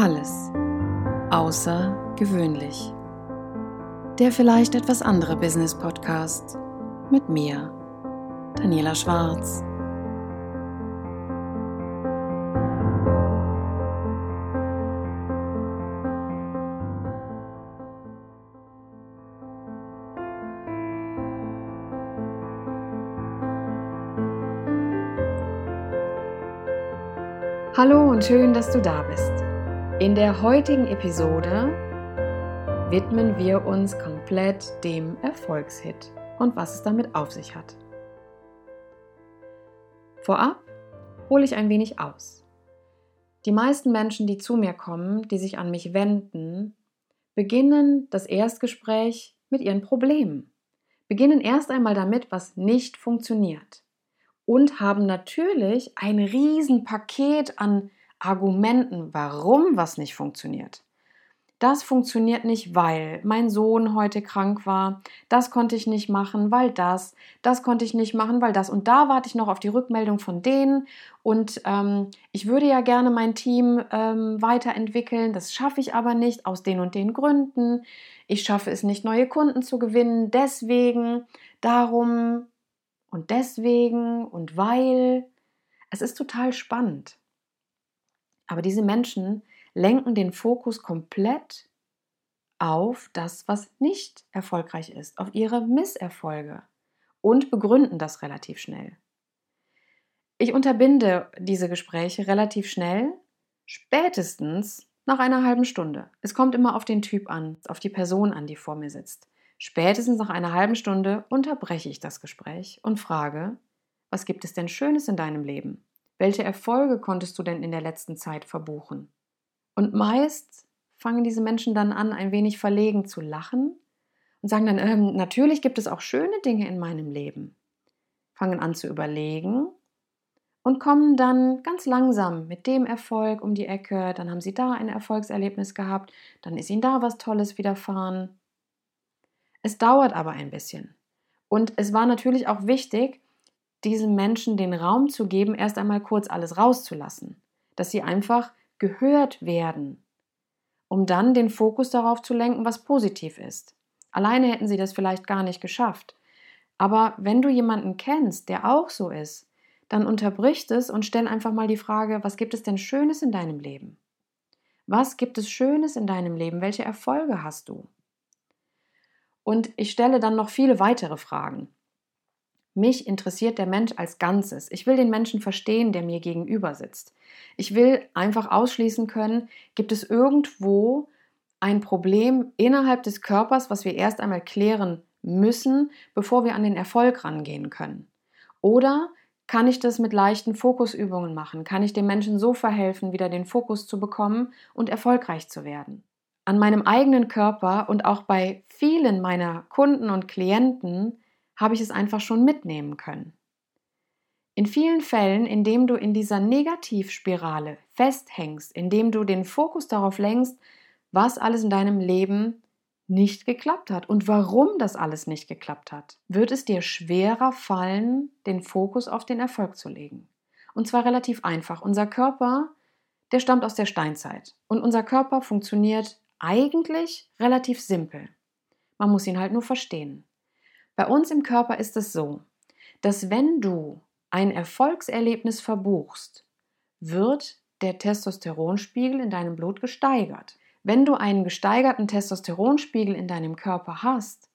Alles außergewöhnlich. Der vielleicht etwas andere Business Podcast mit mir, Daniela Schwarz. Hallo und schön, dass du da bist. In der heutigen Episode widmen wir uns komplett dem Erfolgshit und was es damit auf sich hat. Vorab hole ich ein wenig aus. Die meisten Menschen, die zu mir kommen, die sich an mich wenden, beginnen das Erstgespräch mit ihren Problemen, beginnen erst einmal damit, was nicht funktioniert und haben natürlich ein Riesenpaket an Argumenten, warum was nicht funktioniert. Das funktioniert nicht, weil mein Sohn heute krank war. Das konnte ich nicht machen, weil das. Das konnte ich nicht machen, weil das. Und da warte ich noch auf die Rückmeldung von denen. Und ähm, ich würde ja gerne mein Team ähm, weiterentwickeln. Das schaffe ich aber nicht aus den und den Gründen. Ich schaffe es nicht, neue Kunden zu gewinnen. Deswegen, darum und deswegen und weil. Es ist total spannend. Aber diese Menschen lenken den Fokus komplett auf das, was nicht erfolgreich ist, auf ihre Misserfolge und begründen das relativ schnell. Ich unterbinde diese Gespräche relativ schnell, spätestens nach einer halben Stunde. Es kommt immer auf den Typ an, auf die Person an, die vor mir sitzt. Spätestens nach einer halben Stunde unterbreche ich das Gespräch und frage, was gibt es denn Schönes in deinem Leben? Welche Erfolge konntest du denn in der letzten Zeit verbuchen? Und meist fangen diese Menschen dann an, ein wenig verlegen zu lachen und sagen dann, ähm, natürlich gibt es auch schöne Dinge in meinem Leben. Fangen an zu überlegen und kommen dann ganz langsam mit dem Erfolg um die Ecke. Dann haben sie da ein Erfolgserlebnis gehabt, dann ist ihnen da was Tolles widerfahren. Es dauert aber ein bisschen. Und es war natürlich auch wichtig, diesen Menschen den Raum zu geben, erst einmal kurz alles rauszulassen, dass sie einfach gehört werden, um dann den Fokus darauf zu lenken, was positiv ist. Alleine hätten sie das vielleicht gar nicht geschafft. Aber wenn du jemanden kennst, der auch so ist, dann unterbricht es und stell einfach mal die Frage, was gibt es denn Schönes in deinem Leben? Was gibt es Schönes in deinem Leben? Welche Erfolge hast du? Und ich stelle dann noch viele weitere Fragen. Mich interessiert der Mensch als Ganzes. Ich will den Menschen verstehen, der mir gegenüber sitzt. Ich will einfach ausschließen können, gibt es irgendwo ein Problem innerhalb des Körpers, was wir erst einmal klären müssen, bevor wir an den Erfolg rangehen können. Oder kann ich das mit leichten Fokusübungen machen? Kann ich dem Menschen so verhelfen, wieder den Fokus zu bekommen und erfolgreich zu werden? An meinem eigenen Körper und auch bei vielen meiner Kunden und Klienten habe ich es einfach schon mitnehmen können. In vielen Fällen, indem du in dieser Negativspirale festhängst, indem du den Fokus darauf lenkst, was alles in deinem Leben nicht geklappt hat und warum das alles nicht geklappt hat, wird es dir schwerer fallen, den Fokus auf den Erfolg zu legen. Und zwar relativ einfach. Unser Körper, der stammt aus der Steinzeit und unser Körper funktioniert eigentlich relativ simpel. Man muss ihn halt nur verstehen. Bei uns im Körper ist es so, dass wenn du ein Erfolgserlebnis verbuchst, wird der Testosteronspiegel in deinem Blut gesteigert. Wenn du einen gesteigerten Testosteronspiegel in deinem Körper hast,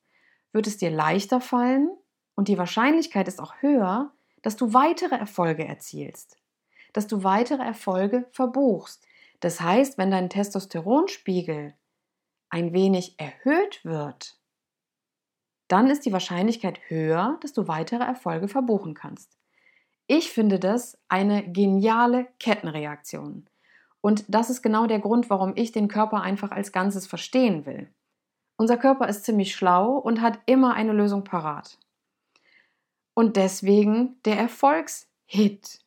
wird es dir leichter fallen und die Wahrscheinlichkeit ist auch höher, dass du weitere Erfolge erzielst, dass du weitere Erfolge verbuchst. Das heißt, wenn dein Testosteronspiegel ein wenig erhöht wird, dann ist die Wahrscheinlichkeit höher, dass du weitere Erfolge verbuchen kannst. Ich finde das eine geniale Kettenreaktion. Und das ist genau der Grund, warum ich den Körper einfach als Ganzes verstehen will. Unser Körper ist ziemlich schlau und hat immer eine Lösung parat. Und deswegen der Erfolgshit.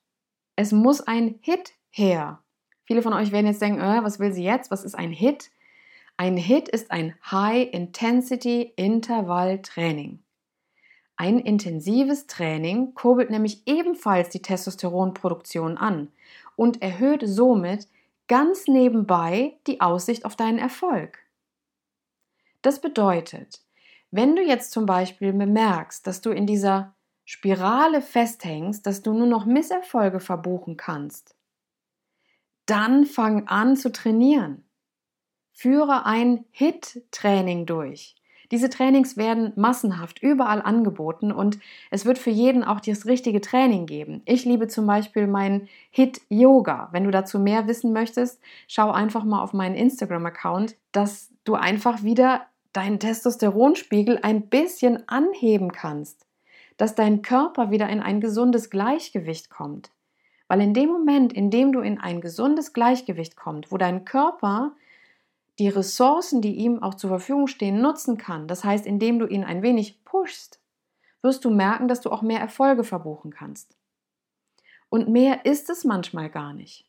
Es muss ein Hit her. Viele von euch werden jetzt denken, äh, was will sie jetzt? Was ist ein Hit? Ein HIT ist ein High Intensity Intervall Training. Ein intensives Training kurbelt nämlich ebenfalls die Testosteronproduktion an und erhöht somit ganz nebenbei die Aussicht auf deinen Erfolg. Das bedeutet, wenn du jetzt zum Beispiel bemerkst, dass du in dieser Spirale festhängst, dass du nur noch Misserfolge verbuchen kannst, dann fang an zu trainieren. Führe ein HIT-Training durch. Diese Trainings werden massenhaft überall angeboten und es wird für jeden auch das richtige Training geben. Ich liebe zum Beispiel mein Hit Yoga. Wenn du dazu mehr wissen möchtest, schau einfach mal auf meinen Instagram-Account, dass du einfach wieder deinen Testosteronspiegel ein bisschen anheben kannst, dass dein Körper wieder in ein gesundes Gleichgewicht kommt. Weil in dem Moment, in dem du in ein gesundes Gleichgewicht kommst, wo dein Körper die Ressourcen, die ihm auch zur Verfügung stehen, nutzen kann, das heißt, indem du ihn ein wenig pushst, wirst du merken, dass du auch mehr Erfolge verbuchen kannst. Und mehr ist es manchmal gar nicht.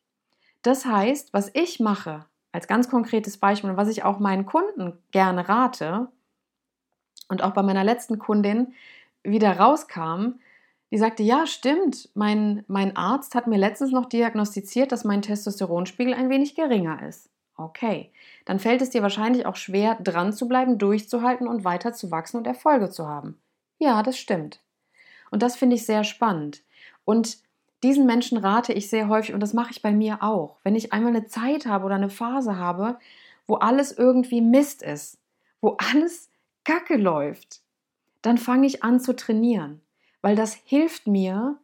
Das heißt, was ich mache, als ganz konkretes Beispiel und was ich auch meinen Kunden gerne rate und auch bei meiner letzten Kundin wieder rauskam, die sagte, ja, stimmt, mein, mein Arzt hat mir letztens noch diagnostiziert, dass mein Testosteronspiegel ein wenig geringer ist. Okay, dann fällt es dir wahrscheinlich auch schwer, dran zu bleiben, durchzuhalten und weiter zu wachsen und Erfolge zu haben. Ja, das stimmt. Und das finde ich sehr spannend. Und diesen Menschen rate ich sehr häufig, und das mache ich bei mir auch, wenn ich einmal eine Zeit habe oder eine Phase habe, wo alles irgendwie Mist ist, wo alles Kacke läuft, dann fange ich an zu trainieren, weil das hilft mir,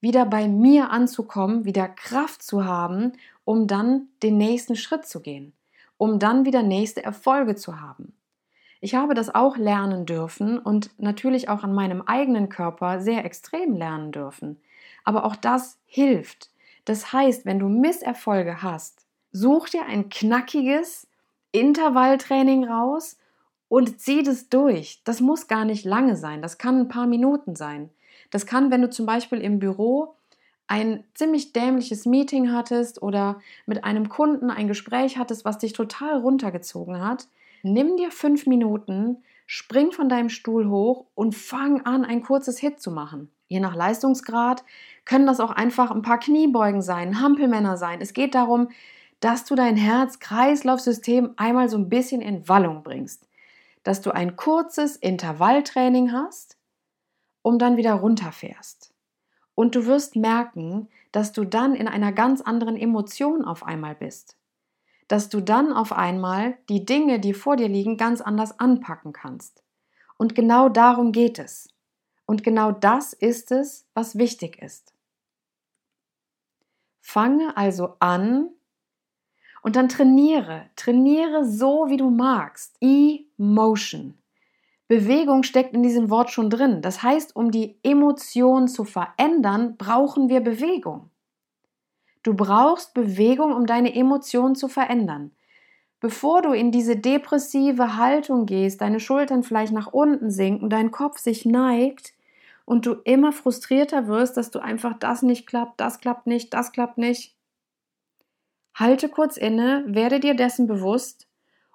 wieder bei mir anzukommen, wieder Kraft zu haben um dann den nächsten Schritt zu gehen, um dann wieder nächste Erfolge zu haben. Ich habe das auch lernen dürfen und natürlich auch an meinem eigenen Körper sehr extrem lernen dürfen. Aber auch das hilft. Das heißt, wenn du Misserfolge hast, such dir ein knackiges Intervalltraining raus und zieh das durch. Das muss gar nicht lange sein. Das kann ein paar Minuten sein. Das kann, wenn du zum Beispiel im Büro ein ziemlich dämliches Meeting hattest oder mit einem Kunden ein Gespräch hattest, was dich total runtergezogen hat, nimm dir fünf Minuten, spring von deinem Stuhl hoch und fang an, ein kurzes Hit zu machen. Je nach Leistungsgrad können das auch einfach ein paar Kniebeugen sein, Hampelmänner sein. Es geht darum, dass du dein Herz-Kreislauf-System einmal so ein bisschen in Wallung bringst. Dass du ein kurzes Intervalltraining hast, um dann wieder runterfährst. Und du wirst merken, dass du dann in einer ganz anderen Emotion auf einmal bist. Dass du dann auf einmal die Dinge, die vor dir liegen, ganz anders anpacken kannst. Und genau darum geht es. Und genau das ist es, was wichtig ist. Fange also an und dann trainiere. Trainiere so, wie du magst. E-Motion. Bewegung steckt in diesem Wort schon drin. Das heißt, um die Emotion zu verändern, brauchen wir Bewegung. Du brauchst Bewegung, um deine Emotion zu verändern. Bevor du in diese depressive Haltung gehst, deine Schultern vielleicht nach unten sinken, dein Kopf sich neigt und du immer frustrierter wirst, dass du einfach das nicht klappt, das klappt nicht, das klappt nicht. Halte kurz inne, werde dir dessen bewusst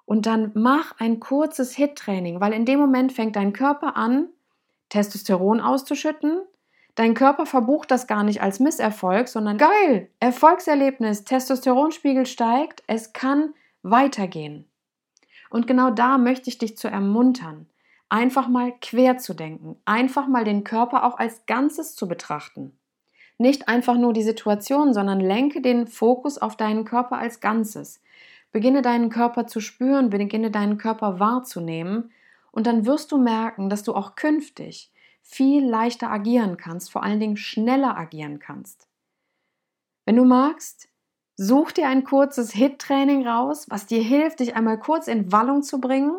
und dann mach ein kurzes HIT-Training, weil in dem Moment fängt dein Körper an, Testosteron auszuschütten. Dein Körper verbucht das gar nicht als Misserfolg, sondern geil, Erfolgserlebnis, Testosteronspiegel steigt, es kann weitergehen. Und genau da möchte ich dich zu ermuntern, einfach mal quer zu denken, einfach mal den Körper auch als Ganzes zu betrachten. Nicht einfach nur die Situation, sondern lenke den Fokus auf deinen Körper als Ganzes. Beginne deinen Körper zu spüren, beginne deinen Körper wahrzunehmen und dann wirst du merken, dass du auch künftig viel leichter agieren kannst, vor allen Dingen schneller agieren kannst. Wenn du magst, such dir ein kurzes HIT-Training raus, was dir hilft, dich einmal kurz in Wallung zu bringen.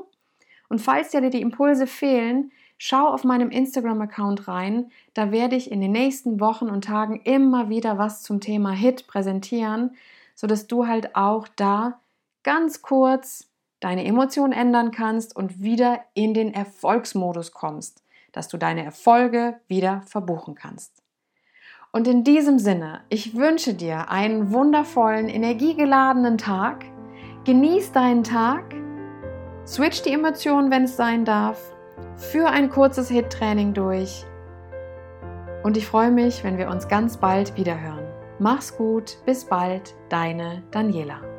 Und falls dir die Impulse fehlen, schau auf meinem Instagram-Account rein. Da werde ich in den nächsten Wochen und Tagen immer wieder was zum Thema HIT präsentieren, sodass du halt auch da ganz kurz deine Emotionen ändern kannst und wieder in den Erfolgsmodus kommst, dass du deine Erfolge wieder verbuchen kannst. Und in diesem Sinne, ich wünsche dir einen wundervollen, energiegeladenen Tag. Genieß deinen Tag. Switch die Emotionen, wenn es sein darf. Führ ein kurzes Hit-Training durch. Und ich freue mich, wenn wir uns ganz bald wiederhören. Mach's gut, bis bald, deine Daniela.